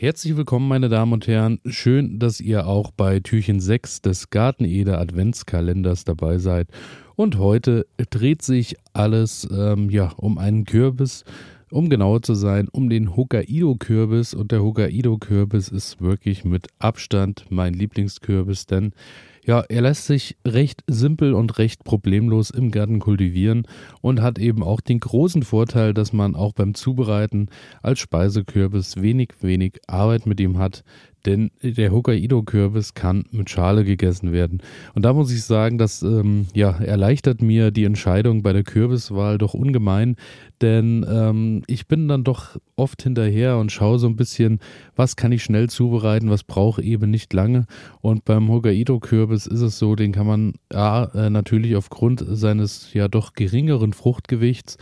Herzlich willkommen, meine Damen und Herren. Schön, dass ihr auch bei Türchen 6 des Garteneder Adventskalenders dabei seid. Und heute dreht sich alles ähm, ja, um einen Kürbis, um genauer zu sein, um den Hokkaido-Kürbis. Und der Hokkaido-Kürbis ist wirklich mit Abstand mein Lieblingskürbis, denn ja, er lässt sich recht simpel und recht problemlos im Garten kultivieren und hat eben auch den großen Vorteil, dass man auch beim Zubereiten als Speisekürbis wenig, wenig Arbeit mit ihm hat, denn der Hokkaido-Kürbis kann mit Schale gegessen werden. Und da muss ich sagen, das ähm, ja, erleichtert mir die Entscheidung bei der Kürbiswahl doch ungemein, denn ähm, ich bin dann doch oft hinterher und schaue so ein bisschen, was kann ich schnell zubereiten, was brauche eben nicht lange. Und beim Hokkaido-Kürbis ist es so, den kann man ja, äh, natürlich aufgrund seines ja doch geringeren Fruchtgewichts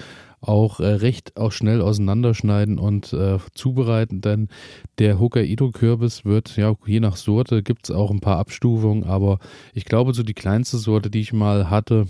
auch äh, recht auch schnell auseinanderschneiden und äh, zubereiten, denn der Hokkaido-Kürbis wird, ja, je nach Sorte gibt es auch ein paar Abstufungen, aber ich glaube, so die kleinste Sorte, die ich mal hatte,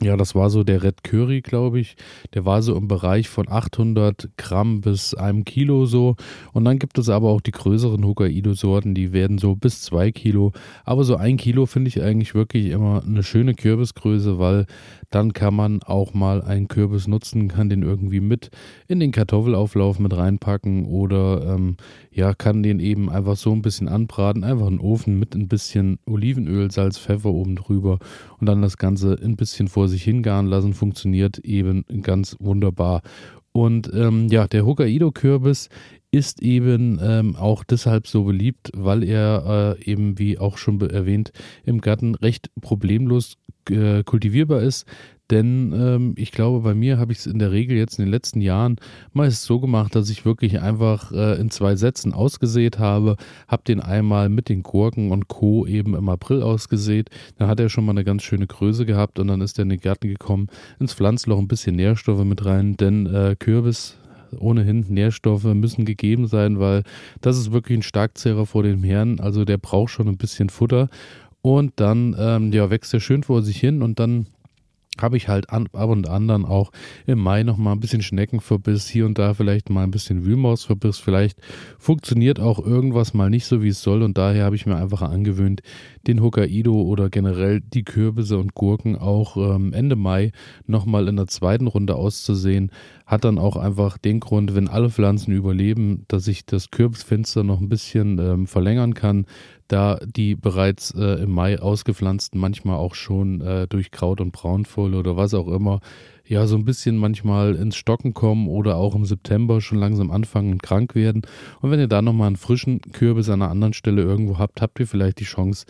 ja, das war so der Red Curry, glaube ich. Der war so im Bereich von 800 Gramm bis einem Kilo so. Und dann gibt es aber auch die größeren Hokkaido-Sorten, die werden so bis zwei Kilo. Aber so ein Kilo finde ich eigentlich wirklich immer eine schöne Kürbisgröße, weil dann kann man auch mal einen Kürbis nutzen, kann den irgendwie mit in den Kartoffelauflauf mit reinpacken oder ähm, ja, kann den eben einfach so ein bisschen anbraten, einfach einen Ofen mit ein bisschen Olivenöl, Salz, Pfeffer oben drüber und dann das Ganze ein bisschen vor sich hingaren lassen, funktioniert eben ganz wunderbar. Und ähm, ja, der Hokkaido-Kürbis ist eben ähm, auch deshalb so beliebt, weil er äh, eben, wie auch schon erwähnt, im Garten recht problemlos äh, kultivierbar ist. Denn ähm, ich glaube, bei mir habe ich es in der Regel jetzt in den letzten Jahren meist so gemacht, dass ich wirklich einfach äh, in zwei Sätzen ausgesät habe, habe den einmal mit den Gurken und Co. eben im April ausgesät. Dann hat er schon mal eine ganz schöne Größe gehabt und dann ist er in den Garten gekommen, ins Pflanzloch ein bisschen Nährstoffe mit rein, denn äh, Kürbis ohnehin Nährstoffe müssen gegeben sein, weil das ist wirklich ein Starkzehrer vor dem Herrn. Also der braucht schon ein bisschen Futter. Und dann ähm, ja, wächst er schön vor sich hin und dann habe ich halt ab und an dann auch im Mai noch mal ein bisschen Schneckenverbiss, hier und da vielleicht mal ein bisschen Wühlmausverbiss. Vielleicht funktioniert auch irgendwas mal nicht so, wie es soll und daher habe ich mir einfach angewöhnt, den Hokkaido oder generell die Kürbisse und Gurken auch ähm, Ende Mai nochmal in der zweiten Runde auszusehen. Hat dann auch einfach den Grund, wenn alle Pflanzen überleben, dass ich das Kürbisfenster noch ein bisschen ähm, verlängern kann, da die bereits äh, im Mai ausgepflanzten manchmal auch schon äh, durch Kraut und Braunfohl oder was auch immer ja so ein bisschen manchmal ins Stocken kommen oder auch im September schon langsam anfangen krank werden. Und wenn ihr da nochmal einen frischen Kürbis an einer anderen Stelle irgendwo habt, habt ihr vielleicht die Chance,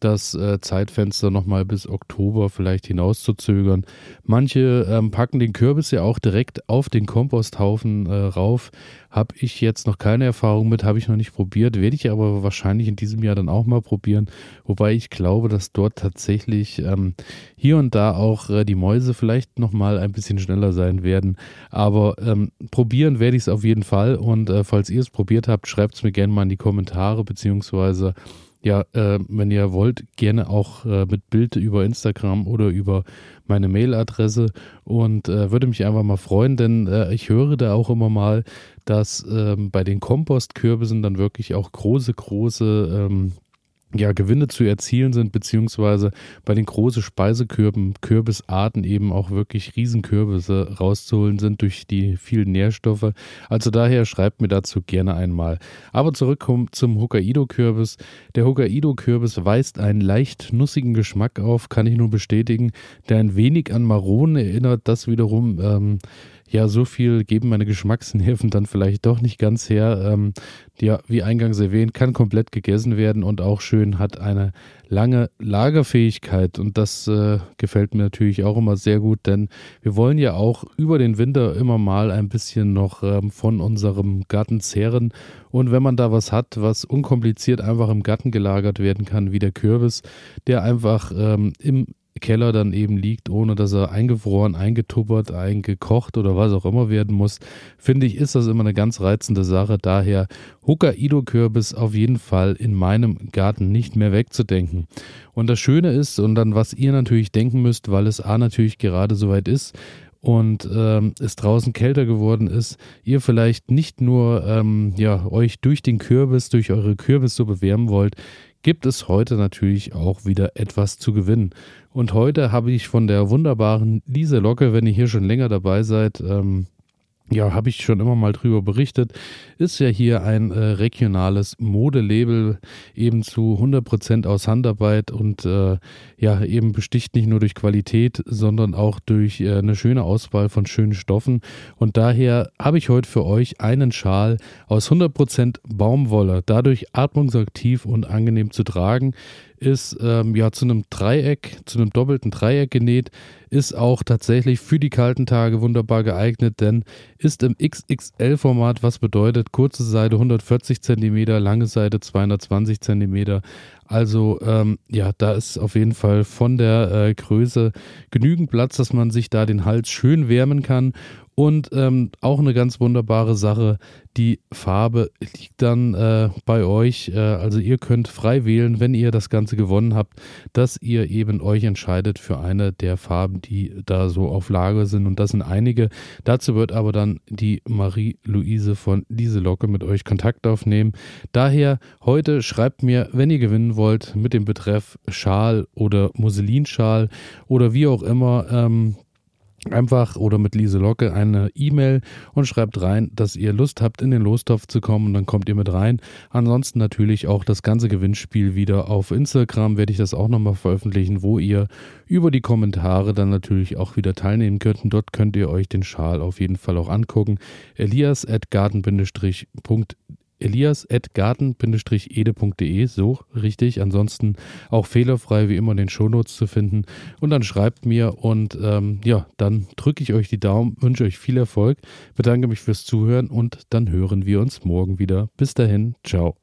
das äh, Zeitfenster nochmal bis Oktober vielleicht hinauszuzögern. Manche ähm, packen den Kürbis ja auch direkt auf den Komposthaufen äh, rauf. Habe ich jetzt noch keine Erfahrung mit, habe ich noch nicht probiert, werde ich aber wahrscheinlich in diesem Jahr dann auch mal probieren. Wobei ich glaube, dass dort tatsächlich ähm, hier und da auch äh, die Mäuse vielleicht nochmal ein bisschen schneller sein werden. Aber ähm, probieren werde ich es auf jeden Fall. Und äh, falls ihr es probiert habt, schreibt es mir gerne mal in die Kommentare, beziehungsweise ja, äh, wenn ihr wollt, gerne auch äh, mit Bild über Instagram oder über meine Mailadresse. Und äh, würde mich einfach mal freuen, denn äh, ich höre da auch immer mal, dass ähm, bei den Kompostkürbissen dann wirklich auch große, große ähm, ja, Gewinne zu erzielen sind, beziehungsweise bei den großen Speisekürben, Kürbisarten eben auch wirklich Riesenkürbisse rauszuholen sind durch die vielen Nährstoffe. Also daher schreibt mir dazu gerne einmal. Aber zurück zum Hokkaido-Kürbis. Der Hokkaido-Kürbis weist einen leicht nussigen Geschmack auf, kann ich nur bestätigen, der ein wenig an Maronen erinnert. Das wiederum ähm, ja, so viel geben meine Geschmacksnerven dann vielleicht doch nicht ganz her. Ähm, ja, wie eingangs erwähnt, kann komplett gegessen werden und auch schön hat eine lange Lagerfähigkeit und das äh, gefällt mir natürlich auch immer sehr gut, denn wir wollen ja auch über den Winter immer mal ein bisschen noch ähm, von unserem Garten zehren und wenn man da was hat, was unkompliziert einfach im Garten gelagert werden kann, wie der Kürbis, der einfach ähm, im Keller dann eben liegt, ohne dass er eingefroren, eingetuppert, eingekocht oder was auch immer werden muss, finde ich, ist das immer eine ganz reizende Sache. Daher Hokkaido-Kürbis auf jeden Fall in meinem Garten nicht mehr wegzudenken. Und das Schöne ist, und dann was ihr natürlich denken müsst, weil es A natürlich gerade soweit ist, und ähm, es draußen kälter geworden ist, ihr vielleicht nicht nur ähm, ja, euch durch den Kürbis, durch eure Kürbissuppe wärmen wollt, gibt es heute natürlich auch wieder etwas zu gewinnen. Und heute habe ich von der wunderbaren Lise Locke, wenn ihr hier schon länger dabei seid, ähm, ja, habe ich schon immer mal drüber berichtet, ist ja hier ein äh, regionales Modelabel, eben zu 100% aus Handarbeit und äh, ja, eben besticht nicht nur durch Qualität, sondern auch durch äh, eine schöne Auswahl von schönen Stoffen. Und daher habe ich heute für euch einen Schal aus 100% Baumwolle, dadurch atmungsaktiv und angenehm zu tragen ist ähm, ja zu einem Dreieck, zu einem doppelten Dreieck genäht, ist auch tatsächlich für die kalten Tage wunderbar geeignet, denn ist im XXL-Format, was bedeutet kurze Seite 140 cm, lange Seite 220 cm. Also ähm, ja, da ist auf jeden Fall von der äh, Größe genügend Platz, dass man sich da den Hals schön wärmen kann und ähm, auch eine ganz wunderbare Sache, die Farbe liegt dann äh, bei euch. Äh, also ihr könnt frei wählen, wenn ihr das Ganze gewonnen habt, dass ihr eben euch entscheidet für eine der Farben, die da so auf Lager sind. Und das sind einige. Dazu wird aber dann die Marie-Louise von Lieselocke mit euch Kontakt aufnehmen. Daher heute schreibt mir, wenn ihr gewinnen wollt, mit dem Betreff Schal oder Musselinschal oder wie auch immer. Ähm, einfach oder mit Lise Locke eine E-Mail und schreibt rein, dass ihr Lust habt, in den Lostopf zu kommen und dann kommt ihr mit rein. Ansonsten natürlich auch das ganze Gewinnspiel wieder auf Instagram werde ich das auch nochmal veröffentlichen, wo ihr über die Kommentare dann natürlich auch wieder teilnehmen könnt. Und dort könnt ihr euch den Schal auf jeden Fall auch angucken. Elias at garten-.de elias.garten-ede.de, so richtig. Ansonsten auch fehlerfrei wie immer in den Shownotes zu finden. Und dann schreibt mir und ähm, ja, dann drücke ich euch die Daumen, wünsche euch viel Erfolg, bedanke mich fürs Zuhören und dann hören wir uns morgen wieder. Bis dahin, ciao.